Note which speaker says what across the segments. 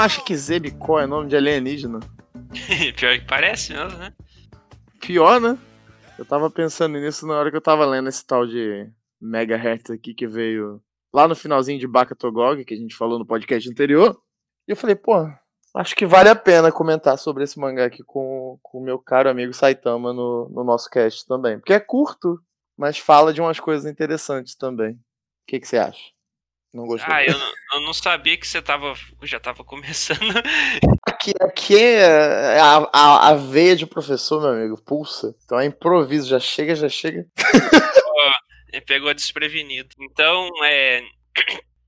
Speaker 1: acha que Zebicó é nome de alienígena?
Speaker 2: Pior que parece mesmo, né?
Speaker 1: Pior, né? Eu tava pensando nisso na hora que eu tava lendo esse tal de Megahertz aqui que veio lá no finalzinho de Bakatogog, que a gente falou no podcast anterior. E eu falei, pô, acho que vale a pena comentar sobre esse mangá aqui com o meu caro amigo Saitama no, no nosso cast também. Porque é curto, mas fala de umas coisas interessantes também. O que, que você acha? Não gostou?
Speaker 2: Ah, eu não, eu não sabia que você tava, já tava começando.
Speaker 1: Aqui, aqui é a, a, a, veia de professor, meu amigo, pulsa. Então é improviso, já chega, já chega.
Speaker 2: oh, pegou desprevenido. Então, é.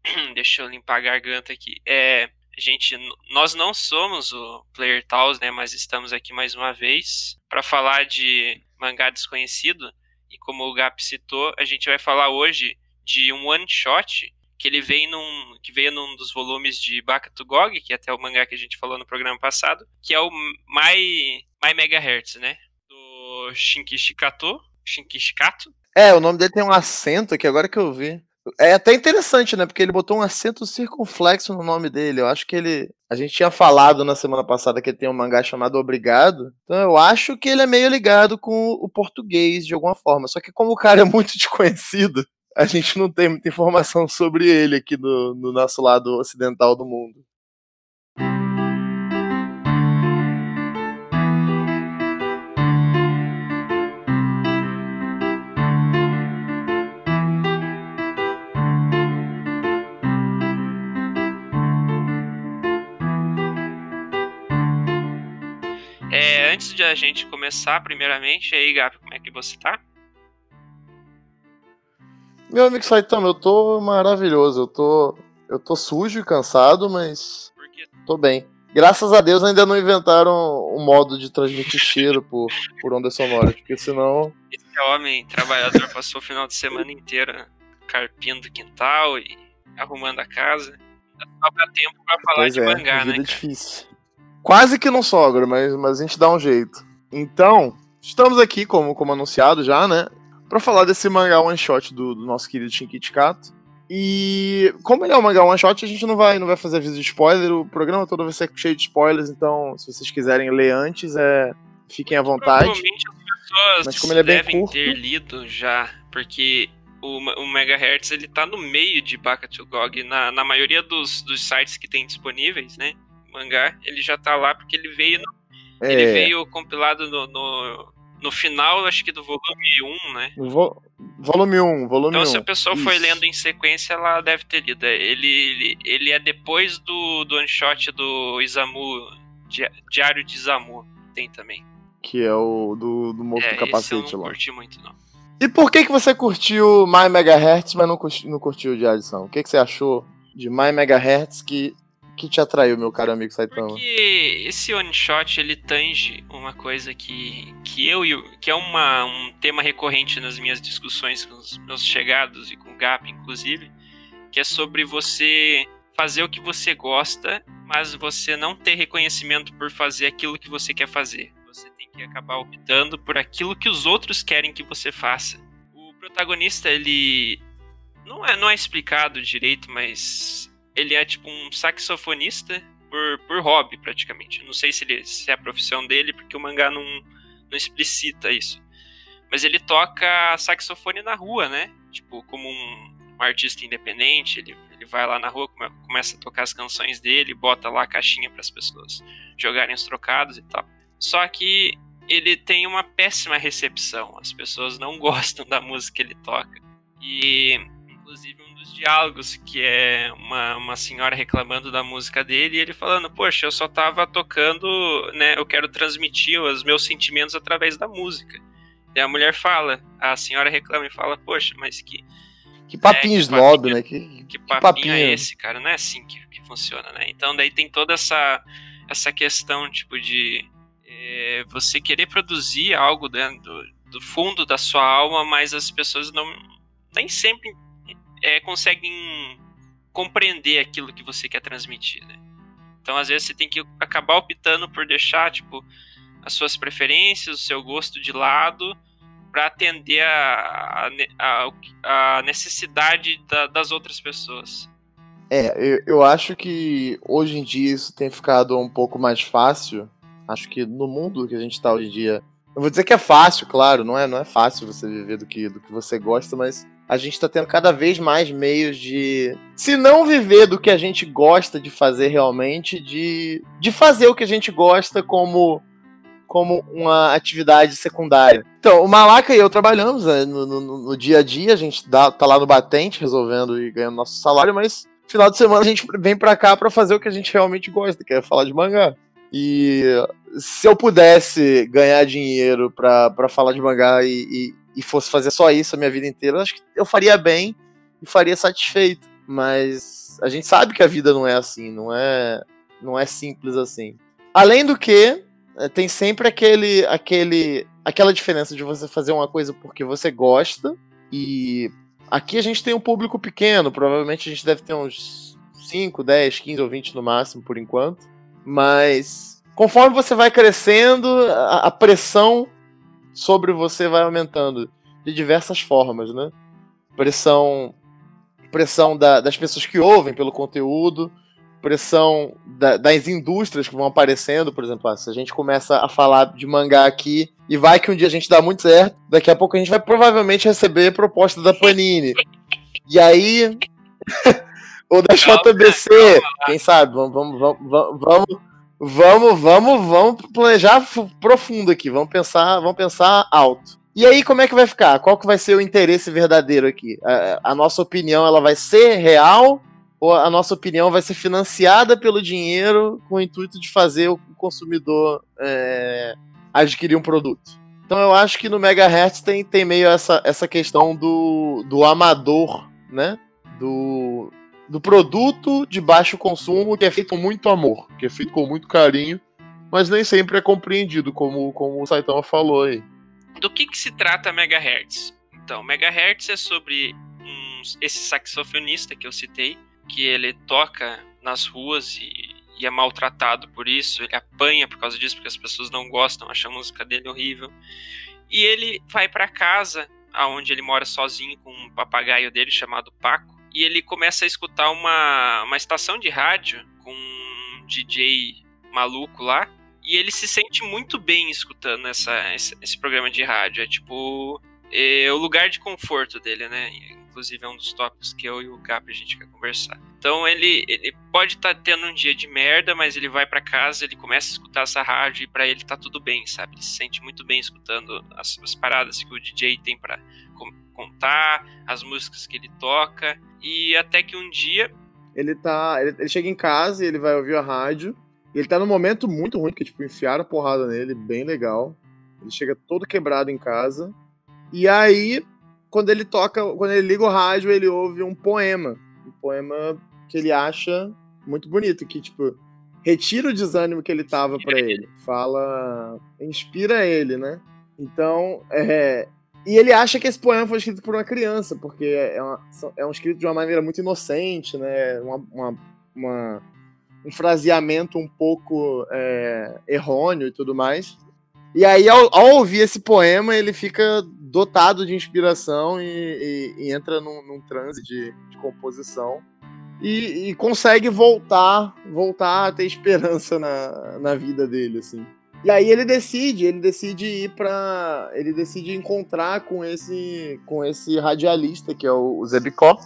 Speaker 2: Deixa eu limpar a garganta aqui. É. Gente, nós não somos o Player Tals, né? Mas estamos aqui mais uma vez para falar de mangá desconhecido. E como o Gap citou, a gente vai falar hoje de um one shot que ele veio num que veio num dos volumes de Bakatugog, que é até o mangá que a gente falou no programa passado, que é o My My Megahertz, né? Do Shinkishi Kato, Shinkishi Kato.
Speaker 1: É, o nome dele tem um acento aqui agora que eu vi. É até interessante, né? Porque ele botou um acento circunflexo no nome dele. Eu acho que ele. A gente tinha falado na semana passada que ele tem um mangá chamado Obrigado. Então eu acho que ele é meio ligado com o português de alguma forma. Só que como o cara é muito desconhecido, a gente não tem muita informação sobre ele aqui no, no nosso lado ocidental do mundo.
Speaker 2: É, antes de a gente começar, primeiramente, aí, Gabi, como é que você tá?
Speaker 1: Meu amigo Saitama, eu tô maravilhoso. Eu tô, eu tô sujo e cansado, mas tô bem. Graças a Deus ainda não inventaram um modo de transmitir cheiro por, por onda sonora, porque senão.
Speaker 2: Esse homem trabalhador passou o final de semana inteiro carpindo o quintal e arrumando a casa. Ainda sobra tempo pra falar
Speaker 1: pois
Speaker 2: de
Speaker 1: é,
Speaker 2: mangá,
Speaker 1: vida
Speaker 2: né?
Speaker 1: É difícil. Quase que não sobra, mas, mas a gente dá um jeito. Então, estamos aqui, como, como anunciado já, né? Para falar desse mangá one shot do, do nosso querido Shinkichi Kato. E como ele é um mangá one shot, a gente não vai, não vai fazer aviso de spoiler. O programa todo vai ser cheio de spoilers, então se vocês quiserem ler antes, é, fiquem à vontade.
Speaker 2: Provavelmente as pessoas
Speaker 1: Mas como ele é bem
Speaker 2: devem
Speaker 1: curto,
Speaker 2: ter lido já, porque o, o Megahertz ele tá no meio de Bakatugog na, na maioria dos, dos sites que tem disponíveis, né? O mangá, ele já tá lá porque ele veio no,
Speaker 1: é,
Speaker 2: ele veio compilado no, no, no final, acho que do volume 1, né?
Speaker 1: vo- volume 1, volume
Speaker 2: Então,
Speaker 1: 1.
Speaker 2: se a pessoa foi
Speaker 1: Isso.
Speaker 2: lendo em sequência, ela deve ter lido. Ele, ele, ele é depois do, do one shot do Isamu, Di- Diário de Isamu, tem também.
Speaker 1: Que é o do, do moço
Speaker 2: é,
Speaker 1: do
Speaker 2: esse eu
Speaker 1: capacete
Speaker 2: não
Speaker 1: lá.
Speaker 2: curti muito, não.
Speaker 1: E por que, que você curtiu My Megahertz, mas não, curti- não curtiu o de adição? O que, que você achou de My Megahertz que, que te atraiu, meu caro amigo Saitama?
Speaker 2: Porque esse one shot ele tange uma coisa que, que eu e que é uma, um tema recorrente nas minhas discussões com os meus chegados e com o Gap, inclusive, que é sobre você fazer o que você gosta, mas você não ter reconhecimento por fazer aquilo que você quer fazer. Você tem que acabar optando por aquilo que os outros querem que você faça. O protagonista, ele não é, não é explicado direito, mas ele é tipo um saxofonista por, por hobby, praticamente. Não sei se, ele, se é a profissão dele, porque o mangá não, não explicita isso. Mas ele toca saxofone na rua, né? Tipo, como um, um artista independente, ele, ele vai lá na rua, come- começa a tocar as canções dele, bota lá a caixinha para as pessoas jogarem os trocados e tal. Só que ele tem uma péssima recepção. As pessoas não gostam da música que ele toca. E, inclusive, um dos diálogos que é uma, uma senhora reclamando da música dele e ele falando: Poxa, eu só tava tocando, né? Eu quero transmitir os meus sentimentos através da música. E a mulher fala, a senhora reclama e fala: Poxa, mas que,
Speaker 1: Que papinho
Speaker 2: É, que
Speaker 1: né? Que,
Speaker 2: que papinho,
Speaker 1: papinho.
Speaker 2: é esse, cara? Não é assim que, que funciona, né? Então daí tem toda essa, essa questão, tipo, de é, você querer produzir algo dentro do, do fundo da sua alma, mas as pessoas não nem sempre é, conseguem compreender aquilo que você quer transmitir, né? Então, às vezes, você tem que acabar optando por deixar, tipo, as suas preferências, o seu gosto de lado, para atender a, a, a- necessidade da- das outras pessoas.
Speaker 1: É, eu, eu acho que hoje em dia isso tem ficado um pouco mais fácil. Acho que no mundo que a gente está hoje em dia. Eu vou dizer que é fácil, claro, não é, não é fácil você viver do que, do que você gosta, mas a gente está tendo cada vez mais meios de, se não viver do que a gente gosta de fazer realmente, de, de fazer o que a gente gosta como como uma atividade secundária. Então, o Malaca e eu trabalhamos né, no, no, no, dia a dia, a gente dá, tá lá no batente resolvendo e ganhando nosso salário, mas final de semana a gente vem pra cá para fazer o que a gente realmente gosta, que é falar de mangá. E se eu pudesse ganhar dinheiro para falar de mangá e, e, fosse fazer só isso a minha vida inteira, acho que eu faria bem e faria satisfeito. Mas a gente sabe que a vida não é assim, não é, não é simples assim. Além do que, é, tem sempre aquele, aquele, aquela diferença de você fazer uma coisa porque você gosta e aqui a gente tem um público pequeno, provavelmente a gente deve ter uns 5, 10, 15 ou 20 no máximo por enquanto, mas conforme você vai crescendo, a, a pressão sobre você vai aumentando de diversas formas, né? Pressão pressão da, das pessoas que ouvem pelo conteúdo, pressão da, das indústrias que vão aparecendo, por exemplo, ah, se a gente começa a falar de mangá aqui e vai que um dia a gente dá muito certo, daqui a pouco a gente vai provavelmente receber proposta da Panini. e aí. ou da JBC, quem sabe? Vamos, vamos, vamos, vamos, vamos, vamos, vamos planejar profundo aqui, vamos pensar, vamos pensar alto. E aí, como é que vai ficar? Qual que vai ser o interesse verdadeiro aqui? A, a nossa opinião, ela vai ser real ou a nossa opinião vai ser financiada pelo dinheiro com o intuito de fazer o consumidor é, adquirir um produto. Então eu acho que no Megahertz tem, tem meio essa, essa questão do, do amador, né? Do, do produto de baixo consumo que é feito com muito amor, que é feito com muito carinho, mas nem sempre é compreendido, como, como o Saitama falou aí.
Speaker 2: Do que, que se trata Megahertz? Então, Megahertz é sobre um, esse saxofonista que eu citei, que ele toca nas ruas e, e, é maltratado por isso, ele apanha por causa disso, porque as pessoas não gostam, acham a música dele horrível. E ele vai para casa, aonde ele mora sozinho com um papagaio dele chamado Paco, e ele começa a escutar uma, uma estação de rádio com um DJ maluco lá, e ele se sente muito bem escutando essa, esse, esse programa de rádio. É tipo é o lugar de conforto dele, né? inclusive é um dos tópicos que eu e o Cap a gente quer conversar. Então ele, ele pode estar tá tendo um dia de merda, mas ele vai para casa, ele começa a escutar essa rádio e para ele tá tudo bem, sabe? Ele se sente muito bem escutando as, as paradas que o DJ tem para contar, as músicas que ele toca e até que um dia
Speaker 1: ele tá, ele, ele chega em casa e ele vai ouvir a rádio. E ele tá num momento muito ruim, que tipo enfiaram a porrada nele, bem legal. Ele chega todo quebrado em casa. E aí quando ele toca, quando ele liga o rádio, ele ouve um poema. Um poema que ele acha muito bonito, que, tipo, retira o desânimo que ele tava para ele. Fala. inspira ele, né? Então, é. E ele acha que esse poema foi escrito por uma criança, porque é, uma, é um escrito de uma maneira muito inocente, né? Uma, uma, uma um fraseamento um pouco é, errôneo e tudo mais. E aí, ao, ao, ouvir esse poema, ele fica dotado de inspiração e, e, e entra num, num, transe de, de composição. E, e, consegue voltar, voltar a ter esperança na, na vida dele, assim. E aí ele decide, ele decide ir para, ele decide encontrar com esse, com esse radialista que é o, o Zebicó,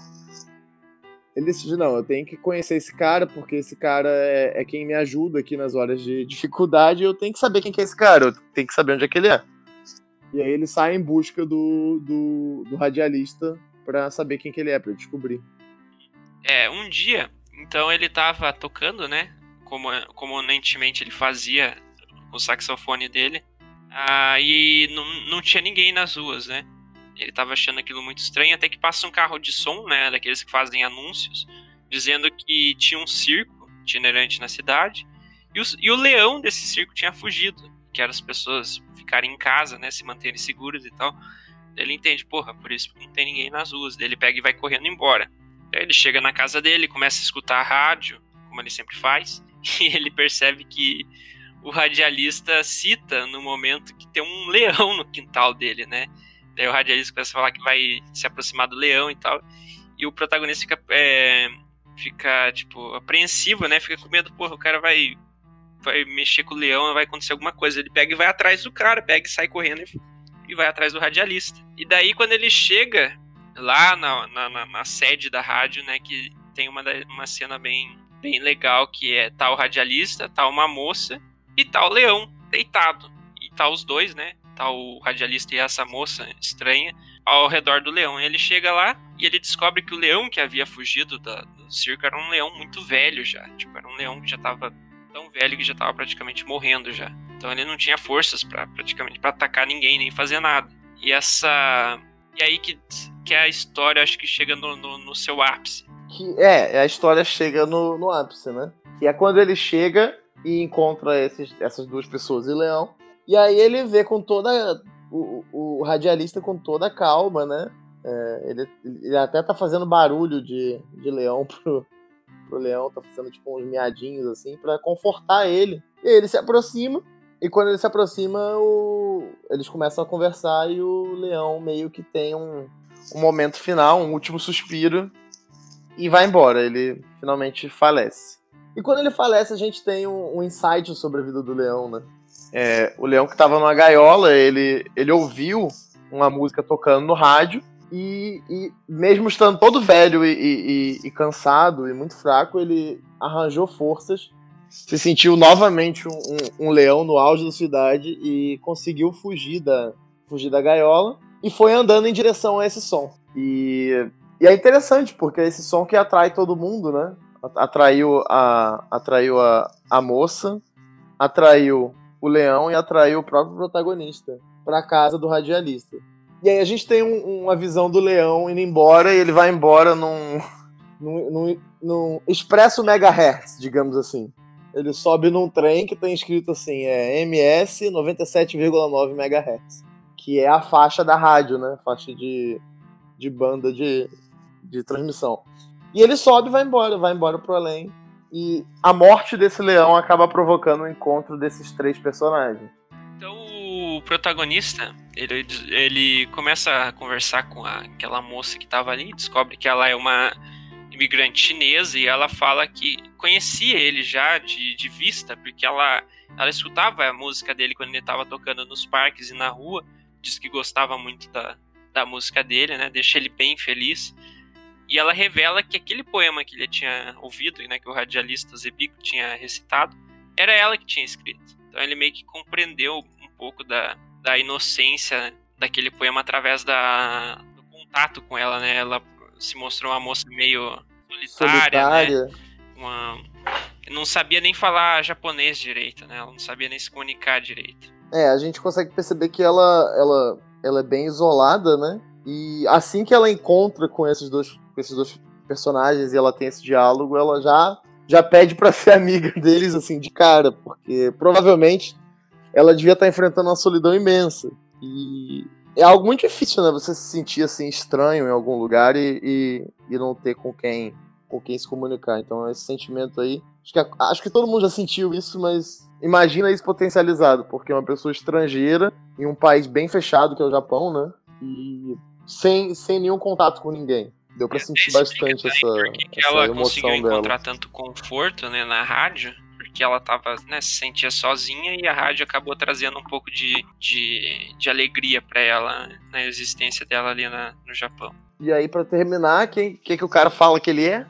Speaker 1: ele decide, não, eu tenho que conhecer esse cara, porque esse cara é, é, quem me ajuda aqui nas horas de dificuldade, eu tenho que saber quem que é esse cara, eu tenho que saber onde é que ele é. E aí ele sai em busca do, do, do radialista para saber quem que ele é, pra descobrir.
Speaker 2: É, um dia, então ele tava tocando, né, como comumente ele fazia com o saxofone dele, ah, e não, não tinha ninguém nas ruas, né. Ele tava achando aquilo muito estranho, até que passa um carro de som, né, daqueles que fazem anúncios, dizendo que tinha um circo itinerante na cidade, e, os, e o leão desse circo tinha fugido, que era as pessoas ficarem em casa, né, se manterem seguras e tal. Ele entende, porra, por isso não tem ninguém nas ruas. Ele pega e vai correndo embora. Aí ele chega na casa dele, começa a escutar a rádio, como ele sempre faz, e ele percebe que o radialista cita no momento que tem um leão no quintal dele, né? Daí o radialista começa a falar que vai se aproximar do leão e tal. E o protagonista fica é, fica, tipo, apreensivo, né? Fica com medo, porra, o cara vai vai mexer com o leão, vai acontecer alguma coisa. Ele pega e vai atrás do cara, pega e sai correndo e, vai atrás do radialista. E daí, quando ele chega lá na, na, na, na sede da rádio, né, que tem uma, uma cena bem, bem legal, que é tá o radialista, tá uma moça e tá o leão deitado. E tá os dois, né? Tá o radialista e essa moça estranha ao redor do leão. Ele chega lá e ele descobre que o leão que havia fugido da, do circo era um leão muito velho já. Tipo, era um leão que já tava tão velho que já tava praticamente morrendo já. Então ele não tinha forças para praticamente para atacar ninguém nem fazer nada. E essa e aí que, que a história acho que chega no, no, no seu ápice.
Speaker 1: Que é, a história chega no, no ápice, né? E é quando ele chega e encontra esses, essas duas pessoas e leão. E aí ele vê com toda o, o radialista com toda a calma, né? É, ele, ele até tá fazendo barulho de, de leão pro, pro leão, tá fazendo tipo uns miadinhos assim, para confortar ele. E ele se aproxima, e quando ele se aproxima, o... eles começam a conversar e o leão meio que tem um, um momento final, um último suspiro, e vai embora. Ele finalmente falece. E quando ele falece, a gente tem um, um insight sobre a vida do leão, né? É, o leão que estava numa gaiola, ele, ele ouviu uma música tocando no rádio e, e mesmo estando todo velho e, e, e, cansado e muito fraco, ele arranjou forças, se sentiu novamente um, um, leão no auge da cidade e conseguiu fugir da, fugir da gaiola e foi andando em direção a esse som. E, e é interessante porque é esse som que atrai todo mundo, né? Atraiu a, atraiu a, a moça, atraiu o leão e atraiu o próprio protagonista para casa do radialista. E aí a gente tem um, uma visão do leão indo embora e ele vai embora num, num, num, num expresso megahertz, digamos assim. Ele sobe num trem que tem escrito assim, é MS 97,9 MHz, que é a faixa da rádio, né? Faixa de, de banda de, de transmissão. E ele sobe e vai embora, vai embora pro além. E a morte desse leão acaba provocando o encontro desses três personagens.
Speaker 2: Então o protagonista, ele, ele começa a conversar com a, aquela moça que estava ali, descobre que ela é uma imigrante chinesa e ela fala que conhecia ele já de, de vista, porque ela, ela escutava a música dele quando ele estava tocando nos parques e na rua, diz que gostava muito da, da música dele, né, deixa ele bem feliz. E ela revela que aquele poema que ele tinha ouvido, né, que o radialista Zebico tinha recitado, era ela que tinha escrito. Então ele meio que compreendeu um pouco da, da inocência daquele poema através da, do contato com ela, né? Ela se mostrou uma moça meio solitária, né? solitária. né? Uma, não sabia nem falar japonês direito, né? Ela não sabia nem se comunicar direito.
Speaker 1: É, a gente consegue perceber que ela, ela, ela é bem isolada, né? E assim que ela encontra com esses dois, com esses dois personagens e ela tem esse diálogo, ela já já pede para ser amiga deles assim de cara, porque provavelmente ela devia estar tá enfrentando uma solidão imensa. E é algo muito difícil, né? Você se sentir assim estranho em algum lugar e, e, e não ter com quem com quem se comunicar. Então esse sentimento aí, acho que, acho que todo mundo já sentiu isso, mas imagina isso potencializado, porque é uma pessoa estrangeira em um país bem fechado que é o Japão, né? E sem, sem nenhum contato com ninguém. Deu pra sentir bastante essa,
Speaker 2: que
Speaker 1: essa
Speaker 2: ela
Speaker 1: emoção
Speaker 2: conseguiu
Speaker 1: dela.
Speaker 2: encontrar tanto conforto né, na rádio, porque ela tava, né, se sentia sozinha e a rádio acabou trazendo um pouco de, de, de alegria para ela na existência dela ali na, no Japão.
Speaker 1: E aí, para terminar, quem que, que o cara fala que ele é?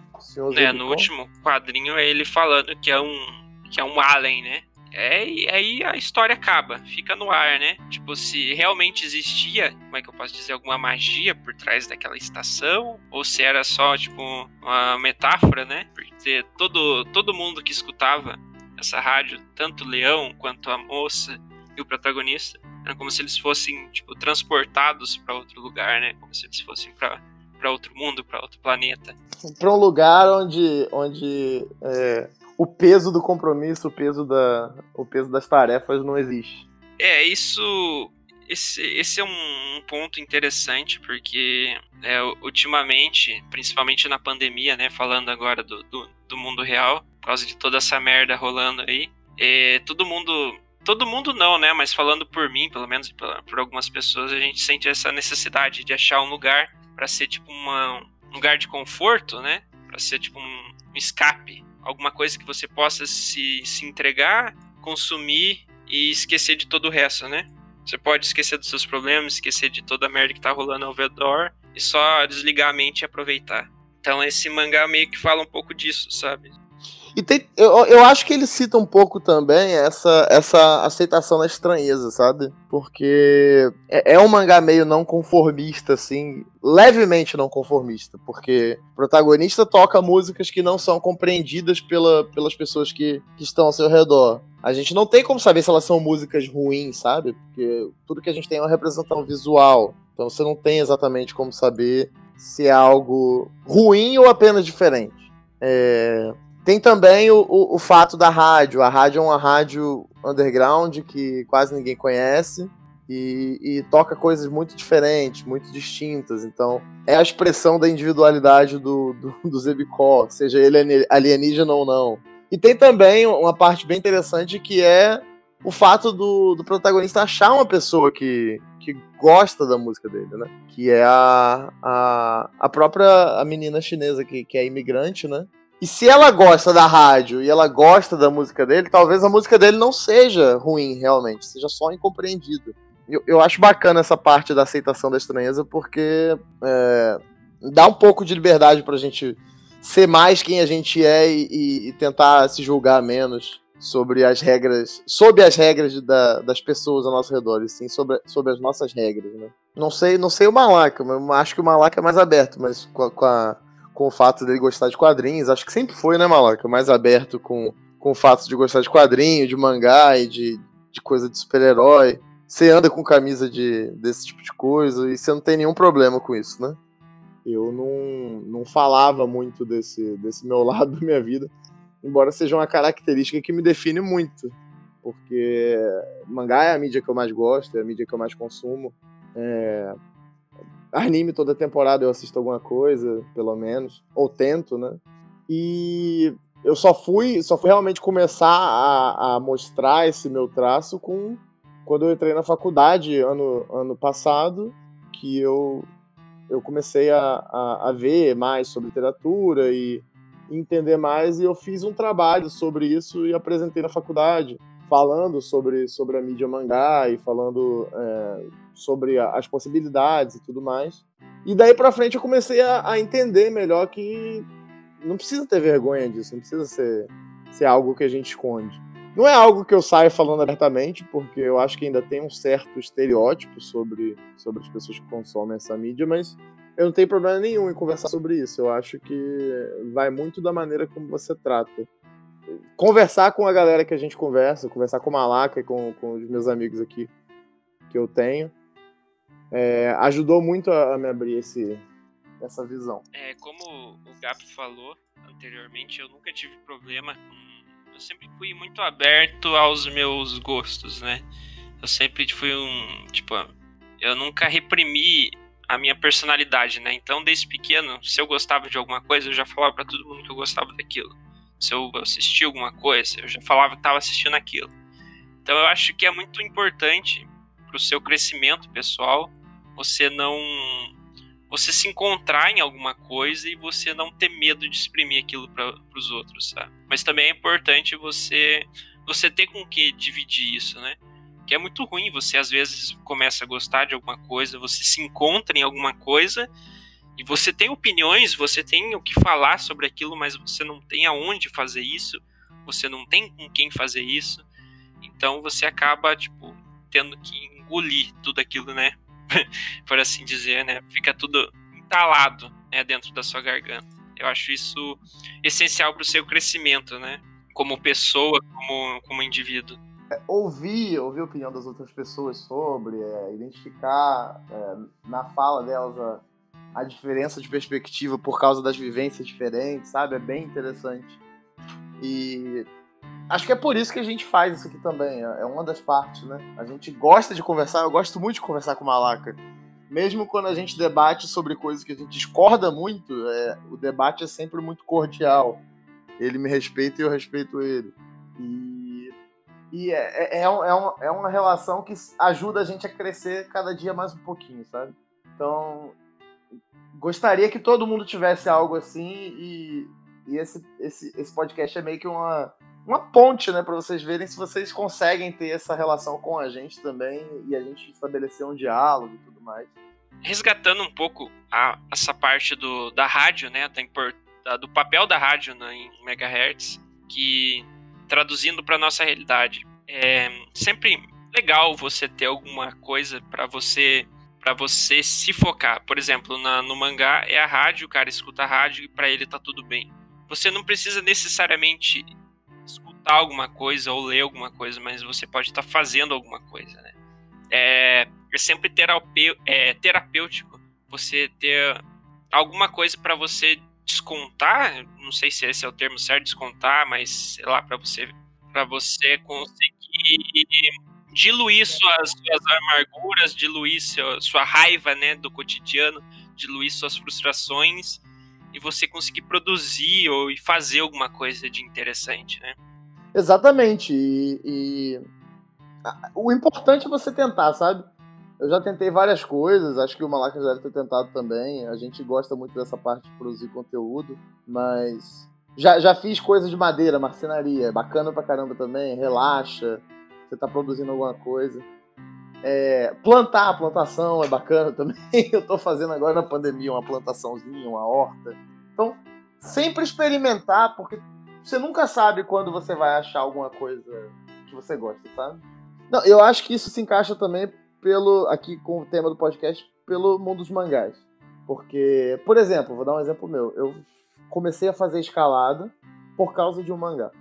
Speaker 2: É, no último quadrinho é ele falando que é um que é um alien, né? É, aí a história acaba, fica no ar, né? Tipo, se realmente existia, como é que eu posso dizer, alguma magia por trás daquela estação, ou se era só, tipo, uma metáfora, né? Porque todo, todo mundo que escutava essa rádio, tanto o leão quanto a moça e o protagonista, era como se eles fossem, tipo, transportados para outro lugar, né? Como se eles fossem para para outro mundo, para outro planeta.
Speaker 1: Para um lugar onde, onde é, o peso do compromisso, o peso, da, o peso das tarefas não existe.
Speaker 2: É, isso. Esse, esse é um ponto interessante, porque é, ultimamente, principalmente na pandemia, né? Falando agora do, do, do, mundo real, por causa de toda essa merda rolando aí, é, todo mundo. Todo mundo não, né? Mas falando por mim, pelo menos por, por algumas pessoas, a gente sente essa necessidade de achar um lugar para ser tipo uma, um lugar de conforto, né? Para ser tipo um, um escape, alguma coisa que você possa se, se entregar, consumir e esquecer de todo o resto, né? Você pode esquecer dos seus problemas, esquecer de toda a merda que tá rolando ao redor e só desligar a mente e aproveitar. Então esse mangá meio que fala um pouco disso, sabe?
Speaker 1: E tem, eu, eu acho que ele cita um pouco também essa, essa aceitação da estranheza, sabe? Porque é, é um mangá meio não conformista, assim, levemente não conformista, porque o protagonista toca músicas que não são compreendidas pela, pelas pessoas que, que estão ao seu redor. A gente não tem como saber se elas são músicas ruins, sabe? Porque tudo que a gente tem é uma representação visual. Então você não tem exatamente como saber se é algo ruim ou apenas diferente. É, tem também o, o, o, fato da rádio. A rádio é uma rádio underground que quase ninguém conhece e, e, toca coisas muito diferentes, muito distintas. Então, é a expressão da individualidade do, do, do Zebicó, seja ele alienígena ou não. E tem também uma parte bem interessante que é o fato do, do protagonista achar uma pessoa que, que gosta da música dele, né? Que é a, a, a própria a menina chinesa que, que é imigrante, né? E se ela gosta da rádio e ela gosta da música dele, talvez a música dele não seja ruim realmente, seja só incompreendida. Eu, eu acho bacana essa parte da aceitação da estranheza, porque é, dá um pouco de liberdade pra gente ser mais quem a gente é e, e tentar se julgar menos sobre as regras, sob as regras da, das pessoas ao nosso redor, e sim sobre, sobre as nossas regras, né? Não sei, não sei o Malaca, mas acho que o Malaca é mais aberto, mas com a, com a com o fato dele gostar de quadrinhos. Acho que sempre foi, né, Malaca? Mais aberto com, com o fato de gostar de quadrinho, de mangá e de, de coisa de super-herói. Você anda com camisa de, desse tipo de coisa e você não tem nenhum problema com isso, né? Eu não, não falava muito desse, desse meu lado da minha vida, embora seja uma característica que me define muito, porque mangá é a mídia que eu mais gosto, é a mídia que eu mais consumo. É, anime toda temporada eu assisto alguma coisa, pelo menos, ou tento, né? E eu só fui, só fui realmente começar a, a mostrar esse meu traço com quando eu entrei na faculdade ano, ano passado, que eu, eu comecei a, a, a ver mais sobre literatura e entender mais, e eu fiz um trabalho sobre isso e apresentei na faculdade falando sobre, sobre a mídia mangá e falando é, sobre a, as possibilidades e tudo mais. E daí para frente eu comecei a, a, entender melhor que não precisa ter vergonha disso, não precisa ser, ser algo que a gente esconde. Não é algo que eu saio falando abertamente, porque eu acho que ainda tem um certo estereótipo sobre, sobre as pessoas que consomem essa mídia, mas eu não tenho problema nenhum em conversar sobre isso. Eu acho que vai muito da maneira como você trata conversar com a galera que a gente conversa, conversar com o Malaca e com, com os meus amigos aqui que eu tenho, é, ajudou muito a, a, me abrir esse, essa visão.
Speaker 2: É, como o Gap falou anteriormente, eu nunca tive problema com. Eu sempre fui muito aberto aos meus gostos, né? Eu sempre fui um. Tipo, eu nunca reprimi a minha personalidade, né? Então, desde pequeno, se eu gostava de alguma coisa, eu já falava para todo mundo que eu gostava daquilo se eu assisti alguma coisa, eu já falava que estava assistindo aquilo. Então eu acho que é muito importante para o seu crescimento pessoal você não você se encontrar em alguma coisa e você não ter medo de exprimir aquilo para os outros, sabe? Mas também é importante você você ter com que dividir isso, né? Que é muito ruim, você às vezes começa a gostar de alguma coisa, você se encontra em alguma coisa e você tem opiniões, você tem o que falar sobre aquilo, mas você não tem aonde fazer isso, você não tem com quem fazer isso. Então você acaba, tipo, tendo que engolir tudo aquilo, né? Por assim dizer, né? Fica tudo entalado né, dentro da sua garganta. Eu acho isso essencial para o seu crescimento, né? Como pessoa, como, como indivíduo.
Speaker 1: É, ouvir, ouvir a opinião das outras pessoas sobre, é, identificar é, na fala delas a a diferença de perspectiva por causa das vivências diferentes, sabe? É bem interessante. E acho que é por isso que a gente faz isso aqui também. É, é uma das partes, né? A gente gosta de conversar, eu gosto muito de conversar com o Malaca. Mesmo quando a gente debate sobre coisas que a gente discorda muito, é, o debate é sempre muito cordial. Ele me respeita e eu respeito ele. E, e é, é, é, uma, é uma relação que ajuda a gente a crescer cada dia mais um pouquinho, sabe? Então, gostaria que todo mundo tivesse algo assim e, e esse, esse, esse podcast é meio que uma, uma ponte, né, para vocês verem se vocês conseguem ter essa relação com a gente também e a gente estabelecer um diálogo e tudo mais.
Speaker 2: Resgatando um pouco a, essa parte do, da rádio, né, da, da, do papel da rádio né, em megahertz, que traduzindo para nossa realidade, é sempre legal você ter alguma coisa para você para você se focar. Por exemplo, na, no mangá é a rádio, o cara escuta a rádio e para ele tá tudo bem. Você não precisa necessariamente escutar alguma coisa ou ler alguma coisa, mas você pode estar tá fazendo alguma coisa, né? É, é sempre terapê, é, terapêutico você ter alguma coisa para você descontar, não sei se esse é o termo certo, descontar, mas sei lá, para você para você conseguir diluir suas, suas amarguras, diluir sua, sua raiva, né, do cotidiano, diluir suas frustrações e você conseguir produzir ou fazer alguma coisa de interessante, né?
Speaker 1: Exatamente. E, e, o importante é você tentar, sabe? Eu já tentei várias coisas, acho que o Malaca já deve ter tentado também. A gente gosta muito dessa parte de produzir conteúdo, mas já, já fiz coisas de madeira, marcenaria, bacana pra caramba também, relaxa, você tá produzindo alguma coisa. É, plantar, plantação é bacana também. Eu tô fazendo agora na pandemia uma plantaçãozinha, uma horta. Então, sempre experimentar, porque você nunca sabe quando você vai achar alguma coisa que você gosta, sabe? Não, eu acho que isso se encaixa também pelo aqui com o tema do podcast pelo mundo dos mangás. Porque, por exemplo, vou dar um exemplo meu. Eu comecei a fazer escalada por causa de um mangá.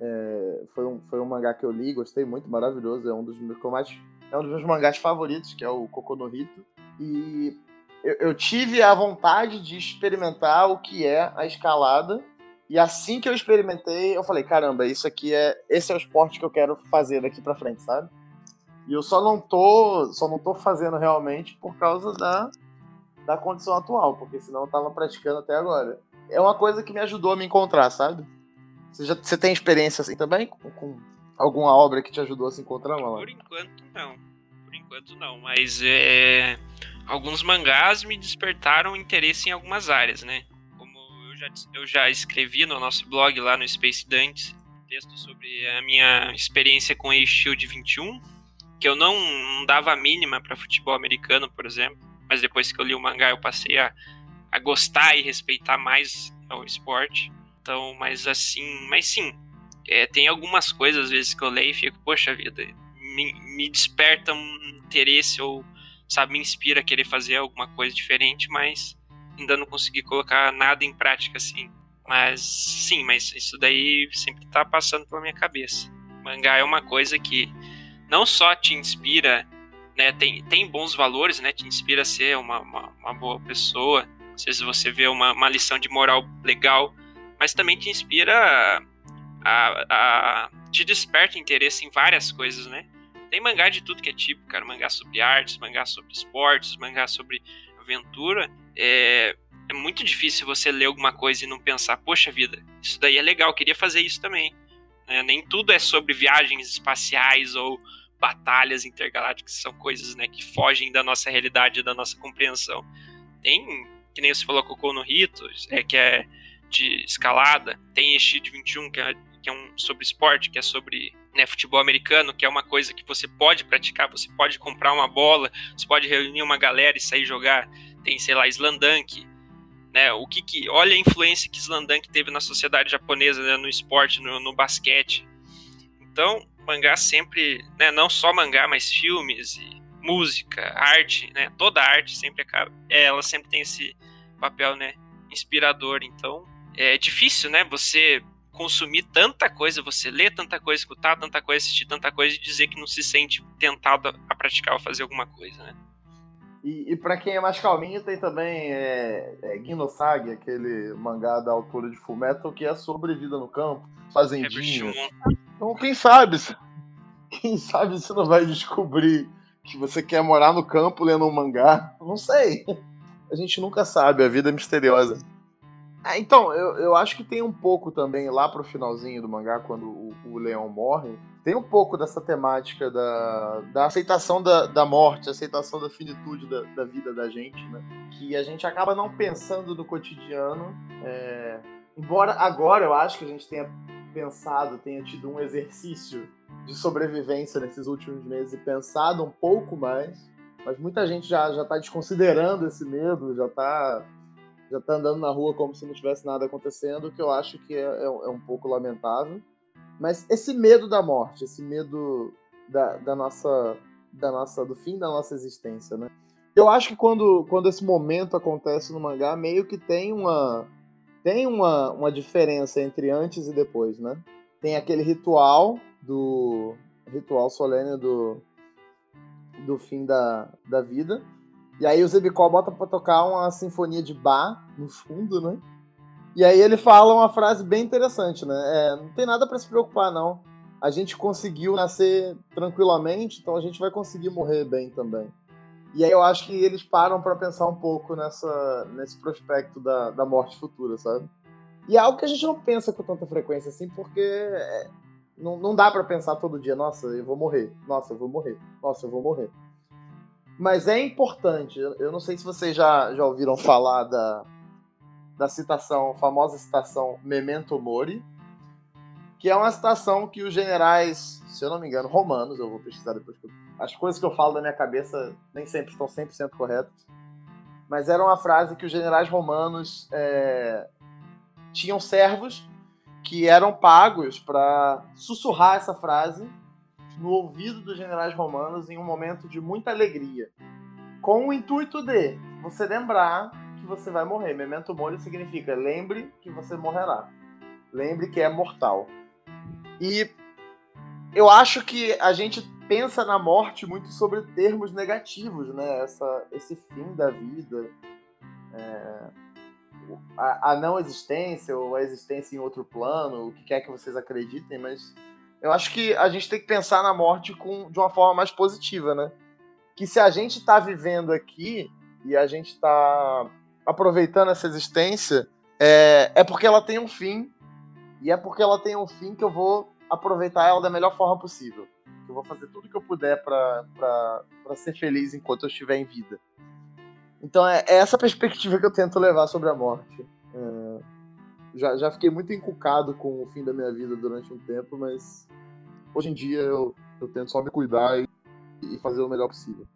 Speaker 1: É, foi, um, foi um mangá que eu li, gostei muito, maravilhoso. É um dos meus, mais, é um dos meus mangás favoritos, que é o Kokonohito. E eu, eu tive a vontade de experimentar o que é a escalada. E assim que eu experimentei, eu falei, caramba, isso aqui é. Esse é o esporte que eu quero fazer daqui pra frente, sabe? E eu só não tô. Só não tô fazendo realmente por causa da, da condição atual, porque senão eu tava praticando até agora. É uma coisa que me ajudou a me encontrar, sabe? Você, já, você tem experiência assim também? Com, com alguma obra que te ajudou a se encontrar, Malan?
Speaker 2: Por enquanto, não. Por enquanto, não. Mas é, alguns mangás me despertaram interesse em algumas áreas, né? Como eu já, eu já escrevi no nosso blog lá no Space Dantes, texto sobre a minha experiência com a Shield 21, que eu não, não dava a mínima para futebol americano, por exemplo. Mas depois que eu li o mangá, eu passei a, a gostar e respeitar mais o esporte. Então, mas assim, mas sim, é, tem algumas coisas às vezes que eu leio e fico, poxa vida, me, me desperta um interesse ou, sabe, me inspira a querer fazer alguma coisa diferente, mas ainda não consegui colocar nada em prática assim. Mas sim, mas isso daí sempre tá passando pela minha cabeça. Mangá é uma coisa que não só te inspira, né, tem, tem bons valores, né, te inspira a ser uma, uma, uma boa pessoa. Às vezes você vê uma, uma lição de moral legal mas também te inspira a, a, te desperta interesse em várias coisas, né? Tem mangá de tudo que é tipo, cara, mangá sobre artes, mangá sobre esportes, mangá sobre aventura. É, é muito difícil você ler alguma coisa e não pensar, poxa vida, isso daí é legal, queria fazer isso também. É, nem tudo é sobre viagens espaciais ou batalhas intergalácticas, são coisas né, que fogem da nossa realidade, da nossa compreensão. Tem, que nem você falou, Cocô no Rito, é, que é de escalada, tem Shield 21, que é, que é um sobre esporte, que é sobre né, futebol americano, que é uma coisa que você pode praticar, você pode comprar uma bola, você pode reunir uma galera e sair jogar. Tem, sei lá, Slandunk, né? O que que olha a influência que Slandunk teve na sociedade japonesa, né, no esporte, no, no, basquete. Então, mangá sempre, né, não só mangá, mas filmes e música, arte, né? Toda arte sempre acaba, ela sempre tem esse papel, né, inspirador. Então, é difícil, né? Você consumir tanta coisa, você ler tanta coisa, escutar tanta coisa, assistir tanta coisa e dizer que não se sente tentado a praticar ou fazer alguma coisa, né?
Speaker 1: E, e para quem é mais calminho, tem também é, é Ginosagi, aquele mangá da autora de Fullmetal, que é sobre vida no campo, fazendinha. Então, quem sabe, quem sabe você não vai descobrir que você quer morar no campo lendo um mangá? Não sei. A gente nunca sabe, a vida é misteriosa. É, então, eu, eu acho que tem um pouco também lá pro finalzinho do mangá, quando o, o leão morre, tem um pouco dessa temática da, da aceitação da, da morte, aceitação da finitude da, da vida da gente, né? Que a gente acaba não pensando no cotidiano, é, embora agora eu acho que a gente tenha pensado, tenha tido um exercício de sobrevivência nesses últimos meses e pensado um pouco mais, mas muita gente já já está desconsiderando esse medo, já está já tá andando na rua como se não tivesse nada acontecendo, que eu acho que é, é, é um pouco lamentável. Mas esse medo da morte, esse medo da, da nossa da nossa do fim da nossa existência, né? Eu acho que quando, quando esse momento acontece no mangá, meio que tem uma tem uma, uma diferença entre antes e depois, né? Tem aquele ritual do ritual solene do do fim da, da vida. E aí o Zebicó bota pra tocar uma sinfonia de bar no fundo, né? E aí ele fala uma frase bem interessante, né? É, não tem nada para se preocupar, não. A gente conseguiu nascer tranquilamente, então a gente vai conseguir morrer bem também. E aí eu acho que eles param para pensar um pouco nessa, nesse prospecto da, da morte futura, sabe? E é algo que a gente não pensa com tanta frequência assim, porque é, não, não dá para pensar todo dia, nossa, eu vou morrer, nossa, eu vou morrer, nossa, eu vou morrer. Mas é importante, eu não sei se vocês já, já ouviram falar da, da citação, famosa citação Memento Mori, que é uma citação que os generais, se eu não me engano, romanos, eu vou pesquisar depois, as coisas que eu falo da minha cabeça nem sempre estão 100% corretas, mas era uma frase que os generais romanos é, tinham servos que eram pagos para sussurrar essa frase no ouvido dos generais romanos em um momento de muita alegria, com o intuito de você lembrar que você vai morrer. Memento mori significa lembre que você morrerá. Lembre que é mortal. E eu acho que a gente pensa na morte muito sobre termos negativos, né? Essa, esse fim da vida, é, a, a, não existência ou a existência em outro plano, o que quer que vocês acreditem, mas eu acho que a gente tem que pensar na morte com, de uma forma mais positiva, né? Que se a gente está vivendo aqui e a gente está aproveitando essa existência, é, é porque ela tem um fim e é porque ela tem um fim que eu vou aproveitar ela da melhor forma possível. Eu vou fazer tudo que eu puder para ser feliz enquanto eu estiver em vida. Então é, é, essa perspectiva que eu tento levar sobre a morte. Já, já fiquei muito encucado com o fim da minha vida durante um tempo, mas hoje em dia eu, eu tento só me cuidar e, e fazer o melhor possível.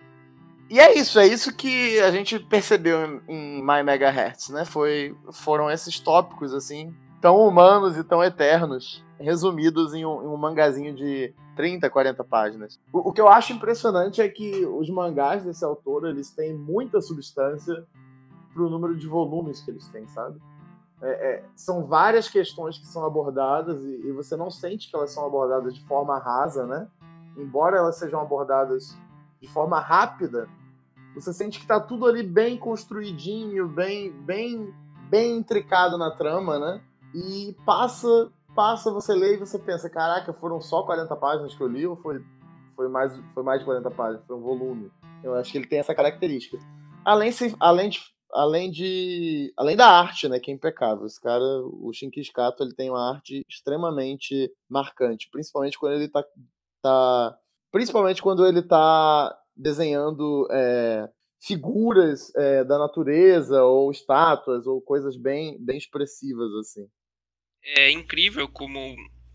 Speaker 1: E é isso, é isso que a gente percebeu em My Megahertz, né? Foi, foram esses tópicos, assim, tão humanos e tão eternos, resumidos em um, em um mangazinho de 30, 40 páginas. O, o, que eu acho impressionante é que os mangás desse autor, eles têm muita substância pro número de volumes que eles têm, sabe? É, é, são várias questões que são abordadas e, e, você não sente que elas são abordadas de forma rasa, né? Embora elas sejam abordadas de forma rápida, você sente que está tudo ali bem construidinho, bem, bem, bem intricado na trama, né? E passa, passa, você lê e você pensa, caraca, foram só 40 páginas que eu li ou foi, foi, mais, foi mais de 40 páginas? Foi um volume. Eu acho que ele tem essa característica. Além, além de além de além da arte, né, que é impecável. Esse cara, o Shinkichi Kato, ele tem uma arte extremamente marcante, principalmente quando ele tá, tá principalmente quando ele tá desenhando é, figuras é, da natureza ou estátuas ou coisas bem bem expressivas assim.
Speaker 2: É incrível como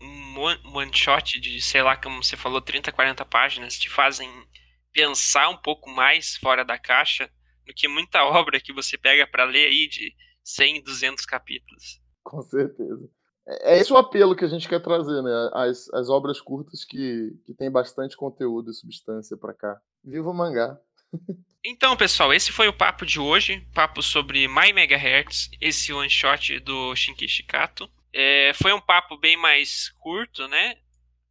Speaker 2: um one shot de, sei lá, como você falou, 30, 40 páginas te fazem pensar um pouco mais fora da caixa do que muita obra que você pega para ler aí de 100, 200 capítulos.
Speaker 1: Com certeza. É, é esse o apelo que a gente quer trazer, né? As, as obras curtas que, que tem bastante conteúdo e substância para cá. Viva o mangá!
Speaker 2: Então, pessoal, esse foi o papo de hoje. Papo sobre My Megahertz, esse one shot do Shinkichi Kato. É, foi um papo bem mais curto, né?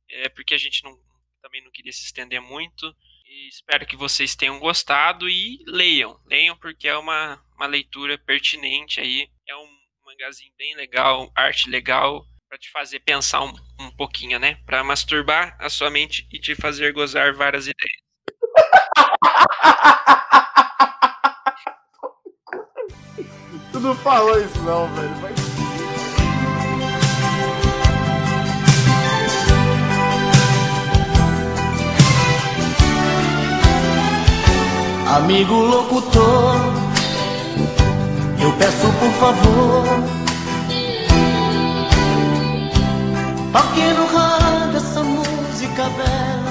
Speaker 2: É, porque a gente não, também não queria se estender muito. E espero que vocês tenham gostado e leiam. Leiam porque é uma, uma leitura pertinente aí. É um mangazinho bem legal, arte legal, para te fazer pensar um, um pouquinho, né? Para masturbar a sua mente e te fazer gozar várias ideias.
Speaker 1: tu não falou isso não, velho. Mas...
Speaker 3: Amigo locutor, eu peço por favor. Aqui no rádio essa música bela.